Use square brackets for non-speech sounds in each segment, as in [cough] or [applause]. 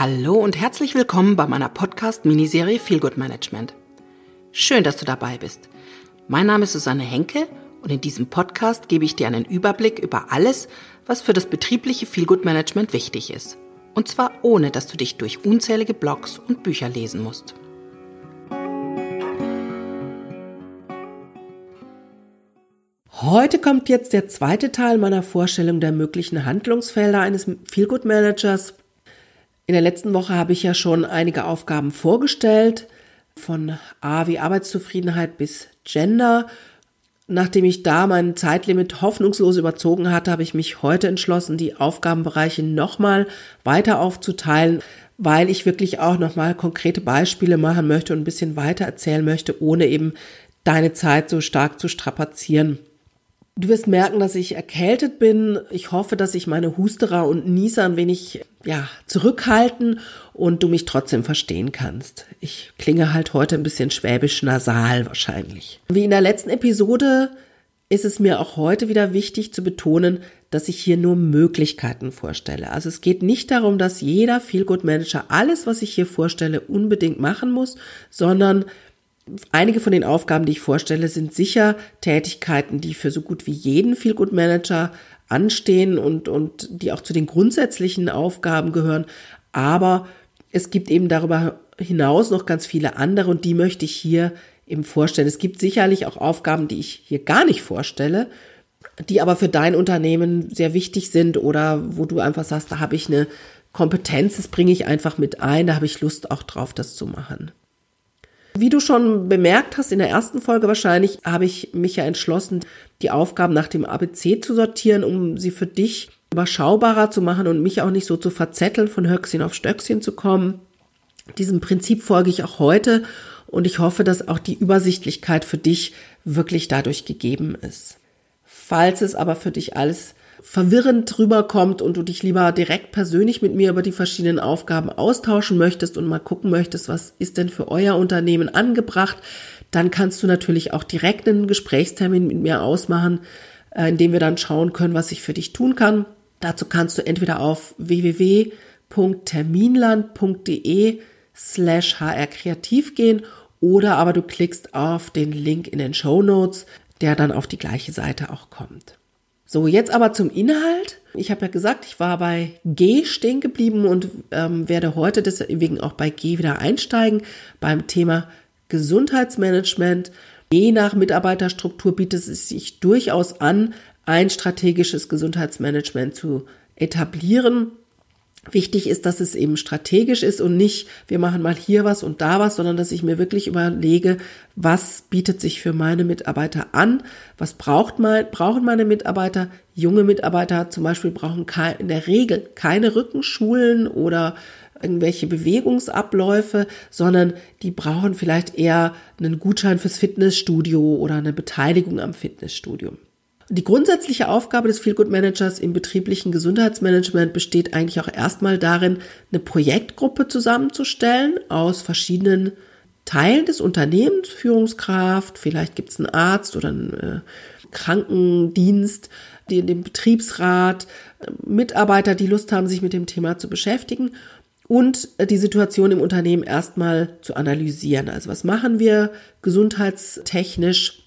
Hallo und herzlich willkommen bei meiner Podcast-Miniserie Feel Good Management. Schön, dass du dabei bist. Mein Name ist Susanne Henke und in diesem Podcast gebe ich dir einen Überblick über alles, was für das betriebliche Feel Good Management wichtig ist. Und zwar ohne, dass du dich durch unzählige Blogs und Bücher lesen musst. Heute kommt jetzt der zweite Teil meiner Vorstellung der möglichen Handlungsfelder eines Feel Good Managers in der letzten Woche habe ich ja schon einige Aufgaben vorgestellt, von A wie Arbeitszufriedenheit bis Gender. Nachdem ich da mein Zeitlimit hoffnungslos überzogen hatte, habe ich mich heute entschlossen, die Aufgabenbereiche nochmal weiter aufzuteilen, weil ich wirklich auch nochmal konkrete Beispiele machen möchte und ein bisschen weiter erzählen möchte, ohne eben deine Zeit so stark zu strapazieren. Du wirst merken, dass ich erkältet bin. Ich hoffe, dass ich meine Husterer und Nieser ein wenig ja, zurückhalten und du mich trotzdem verstehen kannst. Ich klinge halt heute ein bisschen schwäbisch nasal wahrscheinlich. Wie in der letzten Episode ist es mir auch heute wieder wichtig zu betonen, dass ich hier nur Möglichkeiten vorstelle. Also es geht nicht darum, dass jeder Feelgood Manager alles, was ich hier vorstelle, unbedingt machen muss, sondern einige von den Aufgaben, die ich vorstelle, sind sicher Tätigkeiten, die für so gut wie jeden Feelgood Manager anstehen und, und die auch zu den grundsätzlichen Aufgaben gehören. Aber es gibt eben darüber hinaus noch ganz viele andere und die möchte ich hier eben vorstellen. Es gibt sicherlich auch Aufgaben, die ich hier gar nicht vorstelle, die aber für dein Unternehmen sehr wichtig sind oder wo du einfach sagst, da habe ich eine Kompetenz, das bringe ich einfach mit ein, da habe ich Lust auch drauf, das zu machen. Wie du schon bemerkt hast in der ersten Folge wahrscheinlich, habe ich mich ja entschlossen, die Aufgaben nach dem ABC zu sortieren, um sie für dich überschaubarer zu machen und mich auch nicht so zu verzetteln, von Höchstchen auf Stöckchen zu kommen. Diesem Prinzip folge ich auch heute und ich hoffe, dass auch die Übersichtlichkeit für dich wirklich dadurch gegeben ist. Falls es aber für dich alles verwirrend rüberkommt und du dich lieber direkt persönlich mit mir über die verschiedenen Aufgaben austauschen möchtest und mal gucken möchtest, was ist denn für euer Unternehmen angebracht, dann kannst du natürlich auch direkt einen Gesprächstermin mit mir ausmachen, äh, in dem wir dann schauen können, was ich für dich tun kann. Dazu kannst du entweder auf www.terminland.de slash hrkreativ gehen oder aber du klickst auf den Link in den Show Notes, der dann auf die gleiche Seite auch kommt. So, jetzt aber zum Inhalt. Ich habe ja gesagt, ich war bei G stehen geblieben und ähm, werde heute deswegen auch bei G wieder einsteigen beim Thema Gesundheitsmanagement. Je nach Mitarbeiterstruktur bietet es sich durchaus an, ein strategisches Gesundheitsmanagement zu etablieren. Wichtig ist, dass es eben strategisch ist und nicht, wir machen mal hier was und da was, sondern dass ich mir wirklich überlege, was bietet sich für meine Mitarbeiter an, was braucht mein, brauchen meine Mitarbeiter. Junge Mitarbeiter zum Beispiel brauchen in der Regel keine Rückenschulen oder irgendwelche Bewegungsabläufe, sondern die brauchen vielleicht eher einen Gutschein fürs Fitnessstudio oder eine Beteiligung am Fitnessstudio. Die grundsätzliche Aufgabe des Feelgood Managers im betrieblichen Gesundheitsmanagement besteht eigentlich auch erstmal darin, eine Projektgruppe zusammenzustellen aus verschiedenen Teilen des Unternehmens, Führungskraft, vielleicht gibt es einen Arzt oder einen äh, Krankendienst, die, den Betriebsrat, äh, Mitarbeiter, die Lust haben, sich mit dem Thema zu beschäftigen und äh, die Situation im Unternehmen erstmal zu analysieren. Also was machen wir gesundheitstechnisch?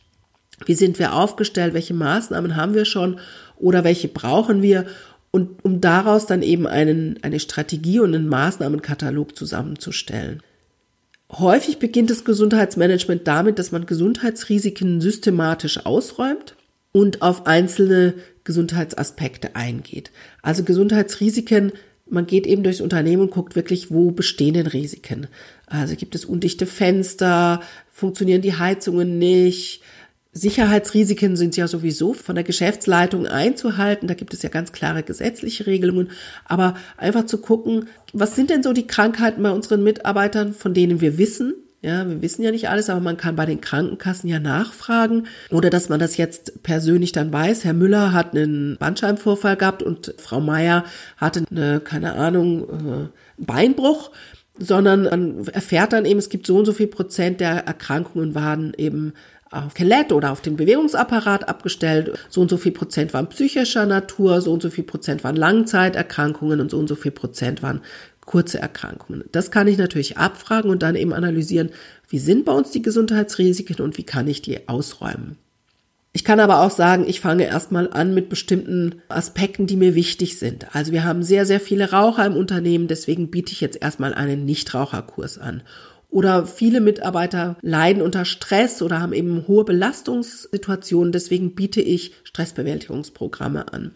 Wie sind wir aufgestellt? Welche Maßnahmen haben wir schon oder welche brauchen wir? Und um daraus dann eben einen, eine Strategie und einen Maßnahmenkatalog zusammenzustellen. Häufig beginnt das Gesundheitsmanagement damit, dass man Gesundheitsrisiken systematisch ausräumt und auf einzelne Gesundheitsaspekte eingeht. Also Gesundheitsrisiken, man geht eben durchs Unternehmen und guckt wirklich, wo bestehen denn Risiken. Also gibt es undichte Fenster, funktionieren die Heizungen nicht, Sicherheitsrisiken sind ja sowieso von der Geschäftsleitung einzuhalten. Da gibt es ja ganz klare gesetzliche Regelungen. Aber einfach zu gucken, was sind denn so die Krankheiten bei unseren Mitarbeitern, von denen wir wissen? Ja, wir wissen ja nicht alles, aber man kann bei den Krankenkassen ja nachfragen. Oder dass man das jetzt persönlich dann weiß. Herr Müller hat einen Bandscheibenvorfall gehabt und Frau Meier hatte eine, keine Ahnung, äh, Beinbruch sondern man erfährt dann eben, es gibt so und so viel Prozent der Erkrankungen waren eben auf Skelett oder auf den Bewegungsapparat abgestellt. So und so viel Prozent waren psychischer Natur, so und so viel Prozent waren Langzeiterkrankungen und so und so viel Prozent waren kurze Erkrankungen. Das kann ich natürlich abfragen und dann eben analysieren, wie sind bei uns die Gesundheitsrisiken und wie kann ich die ausräumen. Ich kann aber auch sagen, ich fange erstmal an mit bestimmten Aspekten, die mir wichtig sind. Also wir haben sehr, sehr viele Raucher im Unternehmen, deswegen biete ich jetzt erstmal einen Nichtraucherkurs an. Oder viele Mitarbeiter leiden unter Stress oder haben eben hohe Belastungssituationen, deswegen biete ich Stressbewältigungsprogramme an.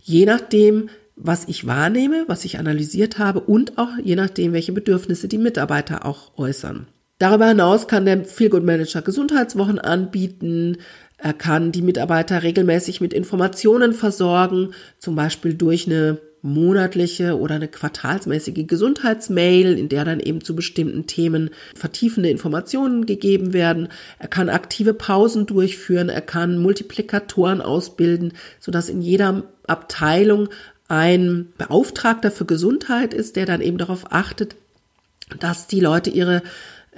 Je nachdem, was ich wahrnehme, was ich analysiert habe und auch je nachdem, welche Bedürfnisse die Mitarbeiter auch äußern. Darüber hinaus kann der Feelgood Manager Gesundheitswochen anbieten. Er kann die Mitarbeiter regelmäßig mit Informationen versorgen, zum Beispiel durch eine monatliche oder eine quartalsmäßige Gesundheitsmail, in der dann eben zu bestimmten Themen vertiefende Informationen gegeben werden. Er kann aktive Pausen durchführen, er kann Multiplikatoren ausbilden, sodass in jeder Abteilung ein Beauftragter für Gesundheit ist, der dann eben darauf achtet, dass die Leute ihre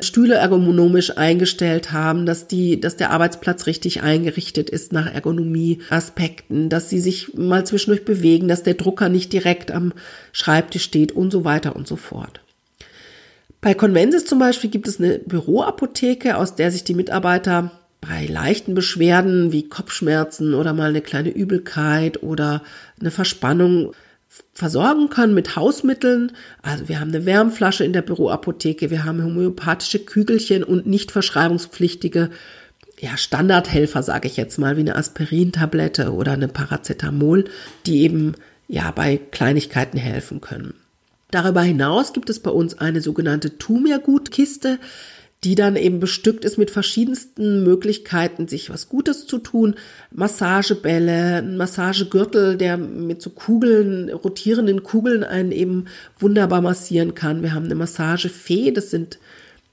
Stühle ergonomisch eingestellt haben, dass die, dass der Arbeitsplatz richtig eingerichtet ist nach Ergonomie-Aspekten, dass sie sich mal zwischendurch bewegen, dass der Drucker nicht direkt am Schreibtisch steht und so weiter und so fort. Bei Convensis zum Beispiel gibt es eine Büroapotheke, aus der sich die Mitarbeiter bei leichten Beschwerden wie Kopfschmerzen oder mal eine kleine Übelkeit oder eine Verspannung versorgen können mit Hausmitteln. Also wir haben eine Wärmflasche in der Büroapotheke, wir haben homöopathische Kügelchen und nicht verschreibungspflichtige ja, Standardhelfer, sage ich jetzt mal, wie eine Aspirintablette oder eine Paracetamol, die eben ja bei Kleinigkeiten helfen können. Darüber hinaus gibt es bei uns eine sogenannte Tu mir Kiste die dann eben bestückt ist mit verschiedensten Möglichkeiten, sich was Gutes zu tun. Massagebälle, ein Massagegürtel, der mit so Kugeln, rotierenden Kugeln einen eben wunderbar massieren kann. Wir haben eine Massagefee, das sind,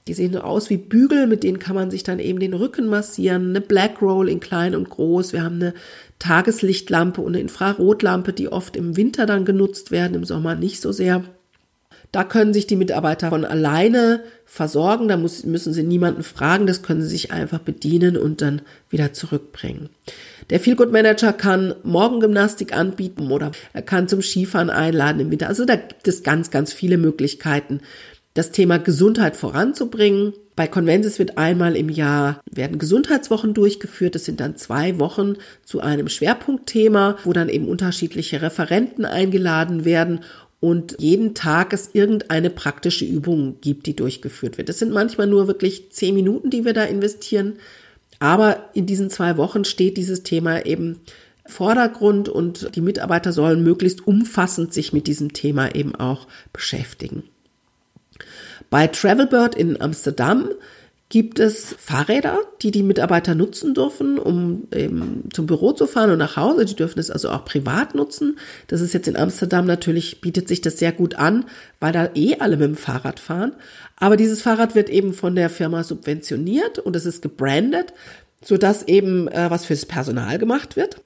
die sehen aus wie Bügel, mit denen kann man sich dann eben den Rücken massieren. Eine Black Roll in klein und groß. Wir haben eine Tageslichtlampe und eine Infrarotlampe, die oft im Winter dann genutzt werden, im Sommer nicht so sehr. Da können sich die Mitarbeiter von alleine versorgen, da muss, müssen sie niemanden fragen, das können sie sich einfach bedienen und dann wieder zurückbringen. Der Feelgood Manager kann Morgengymnastik anbieten oder er kann zum Skifahren einladen im Winter. Also da gibt es ganz, ganz viele Möglichkeiten, das Thema Gesundheit voranzubringen. Bei Convensis wird einmal im Jahr werden Gesundheitswochen durchgeführt. Das sind dann zwei Wochen zu einem Schwerpunktthema, wo dann eben unterschiedliche Referenten eingeladen werden und jeden Tag es irgendeine praktische Übung gibt, die durchgeführt wird. Es sind manchmal nur wirklich zehn Minuten, die wir da investieren, aber in diesen zwei Wochen steht dieses Thema eben Vordergrund und die Mitarbeiter sollen möglichst umfassend sich mit diesem Thema eben auch beschäftigen. Bei Travelbird in Amsterdam gibt es Fahrräder, die die Mitarbeiter nutzen dürfen, um eben zum Büro zu fahren und nach Hause. Die dürfen es also auch privat nutzen. Das ist jetzt in Amsterdam natürlich, bietet sich das sehr gut an, weil da eh alle mit dem Fahrrad fahren. Aber dieses Fahrrad wird eben von der Firma subventioniert und es ist gebrandet, sodass eben äh, was fürs Personal gemacht wird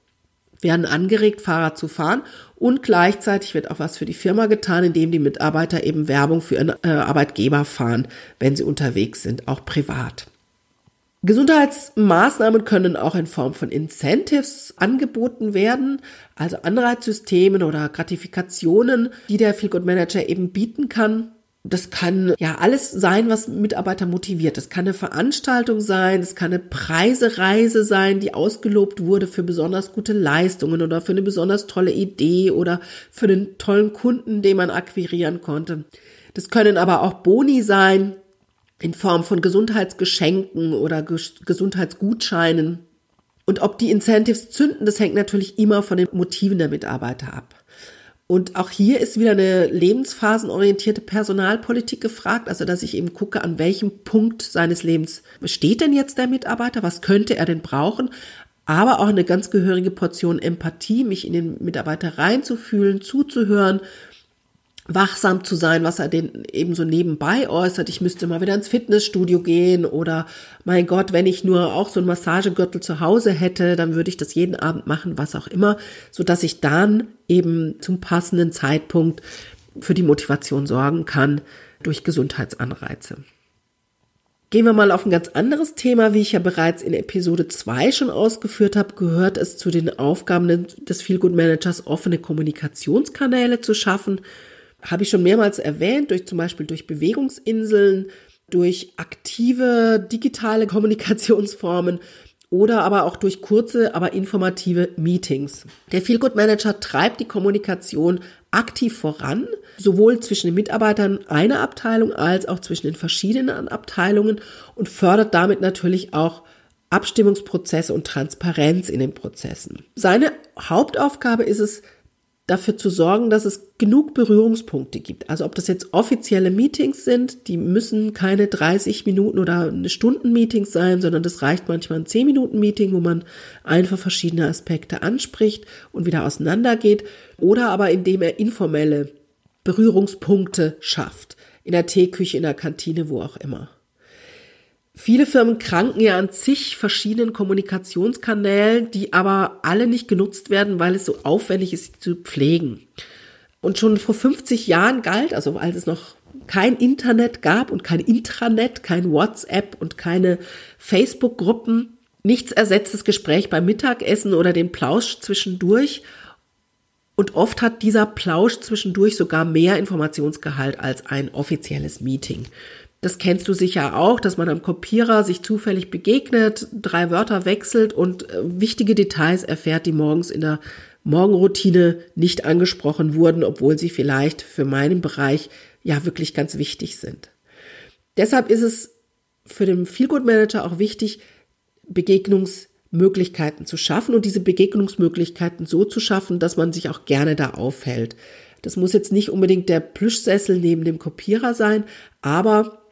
werden angeregt, Fahrrad zu fahren und gleichzeitig wird auch was für die Firma getan, indem die Mitarbeiter eben Werbung für ihren äh, Arbeitgeber fahren, wenn sie unterwegs sind, auch privat. Gesundheitsmaßnahmen können auch in Form von Incentives angeboten werden, also Anreizsystemen oder Gratifikationen, die der Feel Good Manager eben bieten kann, das kann ja alles sein, was Mitarbeiter motiviert. Das kann eine Veranstaltung sein, es kann eine Preisereise sein, die ausgelobt wurde für besonders gute Leistungen oder für eine besonders tolle Idee oder für einen tollen Kunden, den man akquirieren konnte. Das können aber auch Boni sein in Form von Gesundheitsgeschenken oder Gesundheitsgutscheinen. Und ob die Incentives zünden, das hängt natürlich immer von den Motiven der Mitarbeiter ab. Und auch hier ist wieder eine lebensphasenorientierte Personalpolitik gefragt, also dass ich eben gucke, an welchem Punkt seines Lebens steht denn jetzt der Mitarbeiter, was könnte er denn brauchen, aber auch eine ganz gehörige Portion Empathie, mich in den Mitarbeiter reinzufühlen, zuzuhören wachsam zu sein, was er den eben so nebenbei äußert. Ich müsste mal wieder ins Fitnessstudio gehen oder mein Gott, wenn ich nur auch so ein Massagegürtel zu Hause hätte, dann würde ich das jeden Abend machen, was auch immer, so dass ich dann eben zum passenden Zeitpunkt für die Motivation sorgen kann durch Gesundheitsanreize. Gehen wir mal auf ein ganz anderes Thema. Wie ich ja bereits in Episode 2 schon ausgeführt habe, gehört es zu den Aufgaben des Feelgood Managers, offene Kommunikationskanäle zu schaffen habe ich schon mehrmals erwähnt, durch zum Beispiel durch Bewegungsinseln, durch aktive digitale [laughs] Kommunikationsformen oder aber auch durch kurze, aber informative Meetings. Der Feelgood Manager treibt die Kommunikation aktiv voran, sowohl zwischen den Mitarbeitern einer Abteilung als auch zwischen den verschiedenen Abteilungen und fördert damit natürlich auch Abstimmungsprozesse und Transparenz in den Prozessen. Seine Hauptaufgabe ist es, dafür zu sorgen, dass es genug Berührungspunkte gibt. Also ob das jetzt offizielle Meetings sind, die müssen keine 30 Minuten oder eine Stunden Meetings sein, sondern das reicht manchmal ein 10 Minuten Meeting, wo man einfach verschiedene Aspekte anspricht und wieder auseinandergeht. Oder aber indem er informelle Berührungspunkte schafft. In der Teeküche, in der Kantine, wo auch immer. Viele Firmen kranken ja an zig verschiedenen Kommunikationskanälen, die aber alle nicht genutzt werden, weil es so aufwendig ist, sie zu pflegen. Und schon vor 50 Jahren galt, also als es noch kein Internet gab und kein Intranet, kein WhatsApp und keine Facebook-Gruppen, nichts ersetzt das Gespräch beim Mittagessen oder den Plausch zwischendurch. Und oft hat dieser Plausch zwischendurch sogar mehr Informationsgehalt als ein offizielles Meeting. Das kennst du sicher auch, dass man am Kopierer sich zufällig begegnet, drei Wörter wechselt und äh, wichtige Details erfährt, die morgens in der Morgenroutine nicht angesprochen wurden, obwohl sie vielleicht für meinen Bereich ja wirklich ganz wichtig sind. Deshalb ist es für den Feelgood Manager auch wichtig, Begegnungsmöglichkeiten zu schaffen und diese Begegnungsmöglichkeiten so zu schaffen, dass man sich auch gerne da aufhält. Das muss jetzt nicht unbedingt der Plüschsessel neben dem Kopierer sein, aber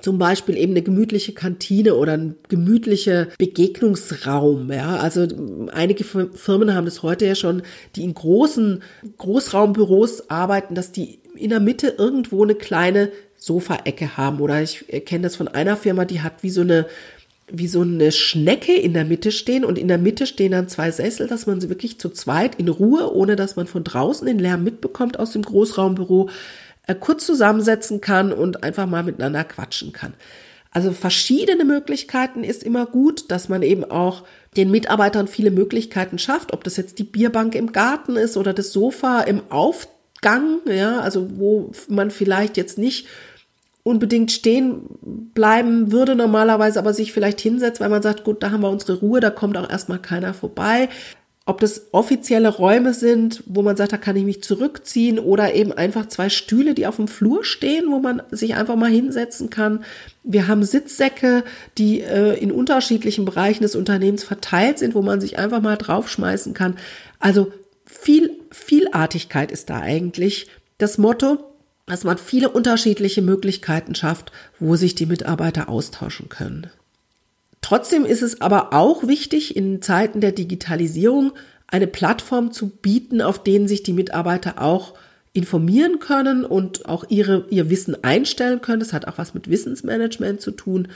zum Beispiel eben eine gemütliche Kantine oder ein gemütlicher Begegnungsraum. Ja, also einige Firmen haben das heute ja schon, die in großen Großraumbüros arbeiten, dass die in der Mitte irgendwo eine kleine Sofaecke haben. Oder ich kenne das von einer Firma, die hat wie so eine wie so eine Schnecke in der Mitte stehen und in der Mitte stehen dann zwei Sessel, dass man sie wirklich zu zweit in Ruhe, ohne dass man von draußen den Lärm mitbekommt aus dem Großraumbüro, äh, kurz zusammensetzen kann und einfach mal miteinander quatschen kann. Also verschiedene Möglichkeiten ist immer gut, dass man eben auch den Mitarbeitern viele Möglichkeiten schafft, ob das jetzt die Bierbank im Garten ist oder das Sofa im Aufgang, ja, also wo man vielleicht jetzt nicht unbedingt stehen bleiben würde normalerweise, aber sich vielleicht hinsetzt, weil man sagt, gut, da haben wir unsere Ruhe, da kommt auch erstmal keiner vorbei ob das offizielle Räume sind, wo man sagt, da kann ich mich zurückziehen oder eben einfach zwei Stühle, die auf dem Flur stehen, wo man sich einfach mal hinsetzen kann. Wir haben Sitzsäcke, die äh, in unterschiedlichen Bereichen des Unternehmens verteilt sind, wo man sich einfach mal draufschmeißen kann. Also viel Vielartigkeit ist da eigentlich das Motto, dass man viele unterschiedliche Möglichkeiten schafft, wo sich die Mitarbeiter austauschen können. Trotzdem ist es aber auch wichtig, in Zeiten der Digitalisierung eine Plattform zu bieten, auf denen sich die Mitarbeiter auch informieren können und auch ihre, ihr Wissen einstellen können. Das hat auch was mit Wissensmanagement zu tun.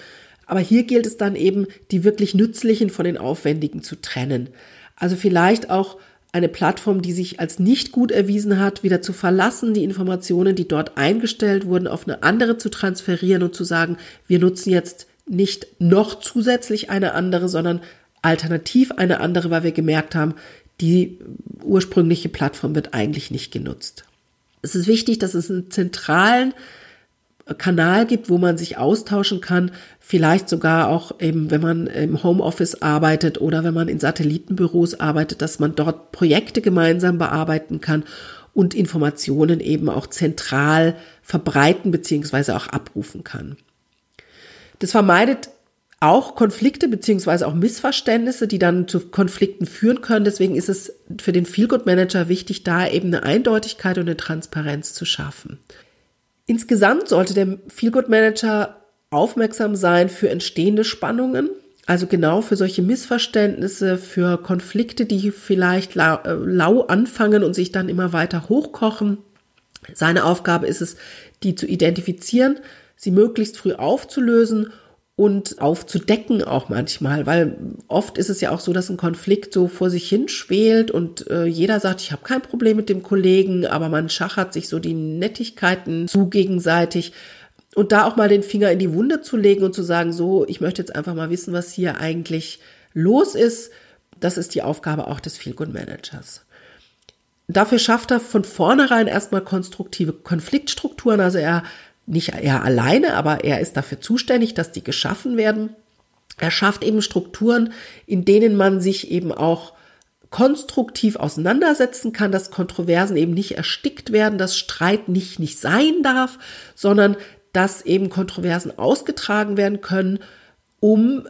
Aber hier gilt es dann eben, die wirklich nützlichen von den aufwendigen zu trennen. Also vielleicht auch eine Plattform, die sich als nicht gut erwiesen hat, wieder zu verlassen, die Informationen, die dort eingestellt wurden, auf eine andere zu transferieren und zu sagen, wir nutzen jetzt nicht noch zusätzlich eine andere, sondern alternativ eine andere, weil wir gemerkt haben, die ursprüngliche Plattform wird eigentlich nicht genutzt. Es ist wichtig, dass es einen zentralen Kanal gibt, wo man sich austauschen kann, vielleicht sogar auch eben, wenn man im Homeoffice arbeitet oder wenn man in Satellitenbüros arbeitet, dass man dort Projekte gemeinsam bearbeiten kann und Informationen eben auch zentral verbreiten beziehungsweise auch abrufen kann. Das vermeidet auch Konflikte beziehungsweise auch Missverständnisse, die dann zu Konflikten führen können. Deswegen ist es für den Feelgood Manager wichtig, da eben eine Eindeutigkeit und eine Transparenz zu schaffen. Insgesamt sollte der Feelgood Manager aufmerksam sein für entstehende Spannungen, also genau für solche Missverständnisse, für Konflikte, die vielleicht lau, äh, lau anfangen und sich dann immer weiter hochkochen. Seine Aufgabe ist es, die zu identifizieren, sie möglichst früh aufzulösen und aufzudecken auch manchmal, weil oft ist es ja auch so, dass ein Konflikt so vor sich hin schwelt und äh, jeder sagt, ich habe kein Problem mit dem Kollegen, aber man schachert sich so die Nettigkeiten zu gegenseitig und da auch mal den Finger in die Wunde zu legen und zu sagen, so, ich möchte jetzt einfach mal wissen, was hier eigentlich los ist, das ist die Aufgabe auch des Feelgood Managers. Dafür schafft er von vornherein erstmal konstruktive Konfliktstrukturen. Also er nicht er alleine, aber er ist dafür zuständig, dass die geschaffen werden. Er schafft eben Strukturen, in denen man sich eben auch konstruktiv auseinandersetzen kann, dass Kontroversen eben nicht erstickt werden, dass Streit nicht nicht sein darf, sondern dass eben Kontroversen ausgetragen werden können, um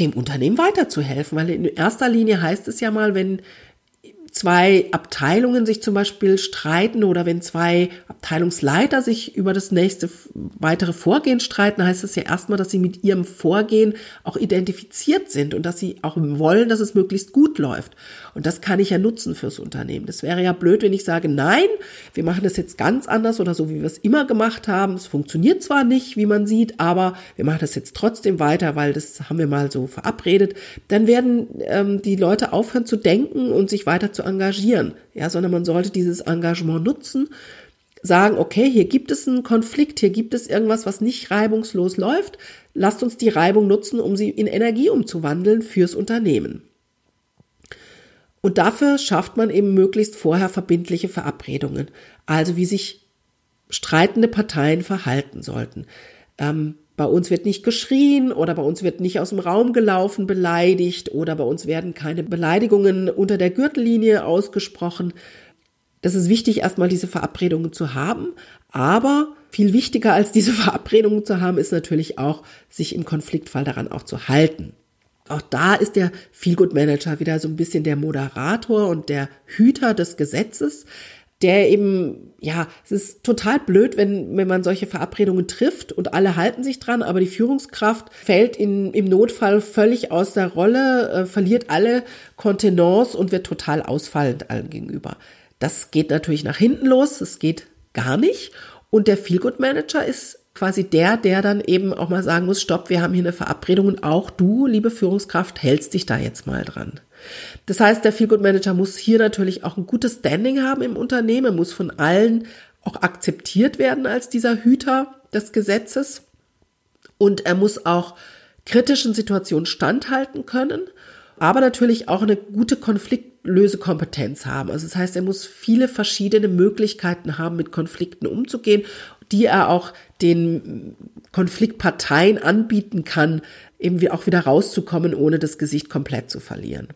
dem Unternehmen weiterzuhelfen. Weil in erster Linie heißt es ja mal, wenn zwei Abteilungen sich zum Beispiel streiten oder wenn zwei Abteilungsleiter sich über das nächste weitere Vorgehen streiten, heißt es ja erstmal, dass sie mit ihrem Vorgehen auch identifiziert sind und dass sie auch wollen, dass es möglichst gut läuft. Und das kann ich ja nutzen fürs Unternehmen. Das wäre ja blöd, wenn ich sage, nein, wir machen das jetzt ganz anders oder so, wie wir es immer gemacht haben. Es funktioniert zwar nicht, wie man sieht, aber wir machen das jetzt trotzdem weiter, weil das haben wir mal so verabredet. Dann werden ähm, die Leute aufhören zu denken und sich weiter zu engagieren. Ja, sondern man sollte dieses Engagement nutzen sagen, okay, hier gibt es einen Konflikt, hier gibt es irgendwas, was nicht reibungslos läuft. Lasst uns die Reibung nutzen, um sie in Energie umzuwandeln fürs Unternehmen. Und dafür schafft man eben möglichst vorher verbindliche Verabredungen, also wie sich streitende Parteien verhalten sollten. Ähm, bei uns wird nicht geschrien oder bei uns wird nicht aus dem Raum gelaufen, beleidigt oder bei uns werden keine Beleidigungen unter der Gürtellinie ausgesprochen. Das ist wichtig, erstmal diese Verabredungen zu haben. Aber viel wichtiger als diese [laughs] Verabredungen zu haben, ist natürlich auch, sich im Konfliktfall daran auch zu halten. Auch da ist der Feelgood Manager wieder so ein bisschen der Moderator und der Hüter des Gesetzes, der eben, ja, es ist total blöd, wenn, wenn man solche Verabredungen trifft und alle halten sich dran, aber die Führungskraft fällt in, im Notfall völlig aus der Rolle, äh, verliert alle Kontenance und wird total ausfallend allen gegenüber. Das geht natürlich nach hinten los, das geht gar nicht. Und der Feelgood Manager ist quasi der, der dann eben auch mal sagen muss, stopp, wir haben hier eine Verabredung und auch du, liebe Führungskraft, hältst dich da jetzt mal dran. Das heißt, der Feelgood Manager muss hier natürlich auch ein gutes Standing haben im Unternehmen, muss von allen auch akzeptiert werden als dieser Hüter des Gesetzes und er muss auch kritischen Situationen standhalten können, aber natürlich auch eine gute Konfliktlösekompetenz haben. Also das heißt, er muss viele verschiedene Möglichkeiten haben, mit Konflikten umzugehen die er auch den Konfliktparteien anbieten kann, eben auch wieder rauszukommen, ohne das Gesicht komplett zu verlieren.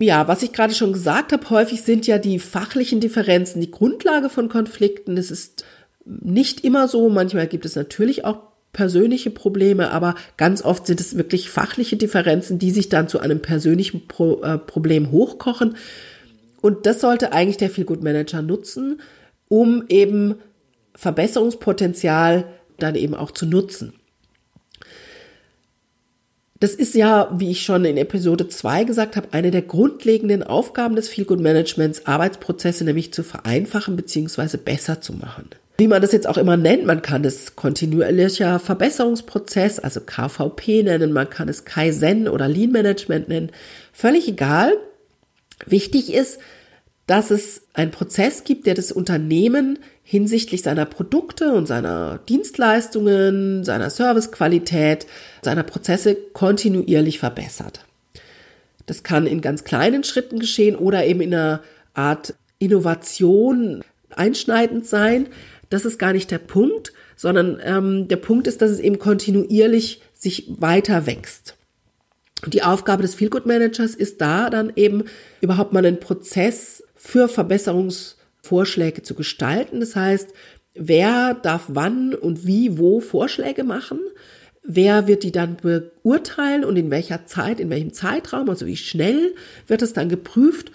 Ja, was ich gerade schon gesagt habe, häufig sind ja die fachlichen Differenzen die Grundlage von Konflikten. Es ist nicht immer so, manchmal gibt es natürlich auch persönliche Probleme, aber ganz oft sind es wirklich fachliche Differenzen, die sich dann zu einem persönlichen Pro äh, Problem hochkochen. Und das sollte eigentlich der Feelgood Manager nutzen, um eben Verbesserungspotenzial dann eben auch zu nutzen. Das ist ja, wie ich schon in Episode 2 gesagt habe, eine der grundlegenden Aufgaben des Feelgood Managements, Arbeitsprozesse nämlich zu vereinfachen bzw. besser zu machen. Wie man das jetzt auch immer nennt, man kann es kontinuierlicher Verbesserungsprozess, also KVP nennen, man kann es Kaizen oder Lean Management nennen, völlig egal. Wichtig ist, dass es einen Prozess gibt, der das Unternehmen hinsichtlich seiner Produkte und seiner Dienstleistungen, seiner Servicequalität, seiner Prozesse kontinuierlich verbessert. Das kann in ganz kleinen Schritten geschehen oder eben in einer Art Innovation einschneidend sein. Das ist gar nicht der Punkt, sondern ähm, der Punkt ist, dass es eben kontinuierlich sich weiter wächst. Und die Aufgabe des Feelgood Managers ist da dann eben überhaupt mal einen Prozess für Verbesserungs Vorschläge zu gestalten. Das heißt, wer darf wann und wie, wo Vorschläge machen? Wer wird die dann beurteilen und in welcher Zeit, in welchem Zeitraum, also wie schnell wird es dann geprüft?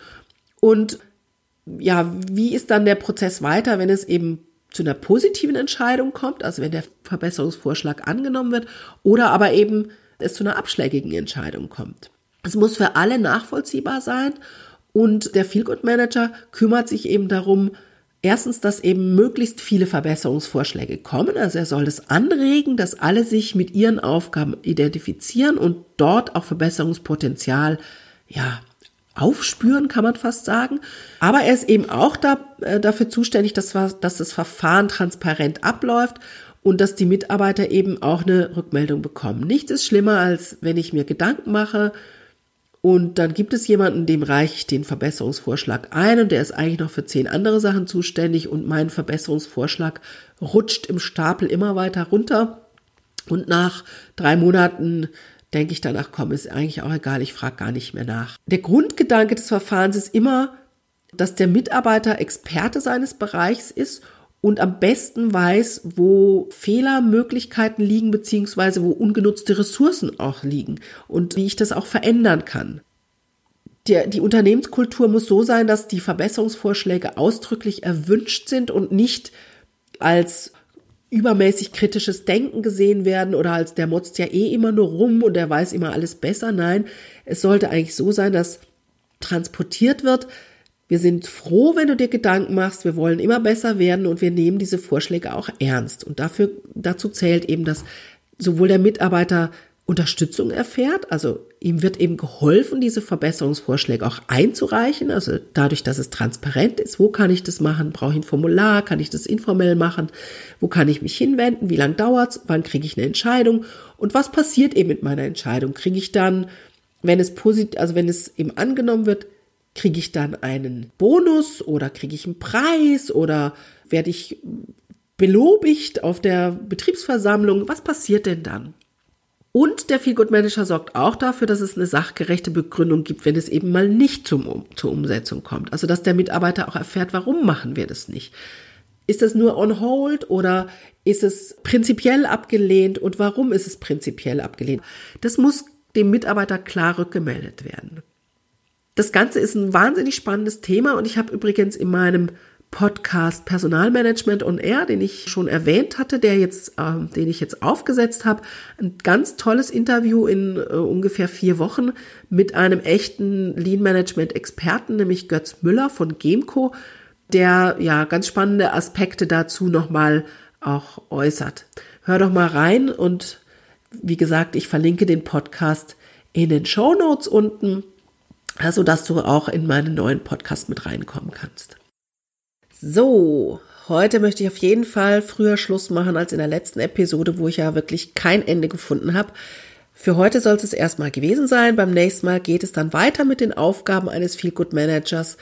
Und ja, wie ist dann der Prozess weiter, wenn es eben zu einer positiven Entscheidung kommt, also wenn der Verbesserungsvorschlag angenommen wird, oder aber eben es zu einer abschlägigen Entscheidung kommt. Es muss für alle nachvollziehbar sein und der Feelgood Manager kümmert sich eben darum, erstens, dass eben möglichst viele Verbesserungsvorschläge kommen. Also er soll das anregen, dass alle sich mit ihren Aufgaben identifizieren und dort auch Verbesserungspotenzial, ja, aufspüren, kann man fast sagen. Aber er ist eben auch da, äh, dafür zuständig, dass, dass das Verfahren transparent abläuft und dass die Mitarbeiter eben auch eine Rückmeldung bekommen. Nichts ist schlimmer, als wenn ich mir Gedanken mache, Und dann gibt es jemanden, dem reiche ich den Verbesserungsvorschlag ein und der ist eigentlich noch für zehn andere Sachen zuständig und mein Verbesserungsvorschlag rutscht im Stapel immer weiter runter. Und nach drei Monaten denke ich danach, komm, ist eigentlich auch egal, ich frage gar nicht mehr nach. Der Grundgedanke des Verfahrens ist immer, dass der Mitarbeiter Experte seines Bereichs ist und am besten weiß, wo Fehlermöglichkeiten liegen, beziehungsweise wo ungenutzte Ressourcen auch liegen und wie ich das auch verändern kann. Die, die Unternehmenskultur muss so sein, dass die Verbesserungsvorschläge ausdrücklich erwünscht sind und nicht als übermäßig kritisches Denken gesehen werden oder als der motzt ja eh immer nur rum und der weiß immer alles besser. Nein, es sollte eigentlich so sein, dass transportiert wird, wir sind froh, wenn du dir Gedanken machst. Wir wollen immer besser werden und wir nehmen diese Vorschläge auch ernst. Und dafür, dazu zählt eben, dass sowohl der Mitarbeiter Unterstützung erfährt, also ihm wird eben geholfen, diese Verbesserungsvorschläge auch einzureichen, also dadurch, dass es transparent ist, wo kann ich das machen, brauche ich ein Formular, kann ich das informell machen, wo kann ich mich hinwenden, wie lange dauert's, wann kriege ich eine Entscheidung? Und was passiert eben mit meiner Entscheidung? Kriege ich dann, wenn es positiv, also wenn es eben angenommen wird, Kriege ich dann einen Bonus oder kriege ich einen Preis oder werde ich belobigt auf der Betriebsversammlung? Was passiert denn dann? Und der Feelgood Manager sorgt auch dafür, dass es eine sachgerechte Begründung gibt, wenn es eben mal nicht zum, zur Umsetzung kommt. Also, dass der Mitarbeiter auch erfährt, warum machen wir das nicht? Ist das nur on hold oder ist es prinzipiell abgelehnt und warum ist es prinzipiell abgelehnt? Das muss dem Mitarbeiter klar rückgemeldet werden. Das Ganze ist ein wahnsinnig spannendes Thema und ich habe übrigens in meinem Podcast Personalmanagement on Air, den ich schon erwähnt hatte, der jetzt, äh, den ich jetzt aufgesetzt habe, ein ganz tolles Interview in äh, ungefähr vier Wochen mit einem echten Lean Management Experten, nämlich Götz Müller von Gemco, der ja ganz spannende Aspekte dazu nochmal auch äußert. Hör doch mal rein und wie gesagt, ich verlinke den Podcast in den Show Notes unten also dass du auch in meinen neuen Podcast mit reinkommen kannst. So, heute möchte ich auf jeden Fall früher Schluss machen als in der letzten Episode, wo ich ja wirklich kein Ende gefunden habe. Für heute soll es erstmal gewesen sein. Beim nächsten Mal geht es dann weiter mit den Aufgaben eines Feel Good Managers.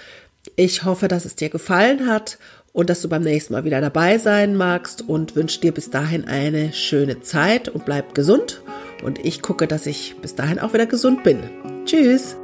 Ich hoffe, dass es dir gefallen hat und dass du beim nächsten Mal wieder dabei sein magst und wünsche dir bis dahin eine schöne Zeit und bleib gesund. Und ich gucke, dass ich bis dahin auch wieder gesund bin. Tschüss!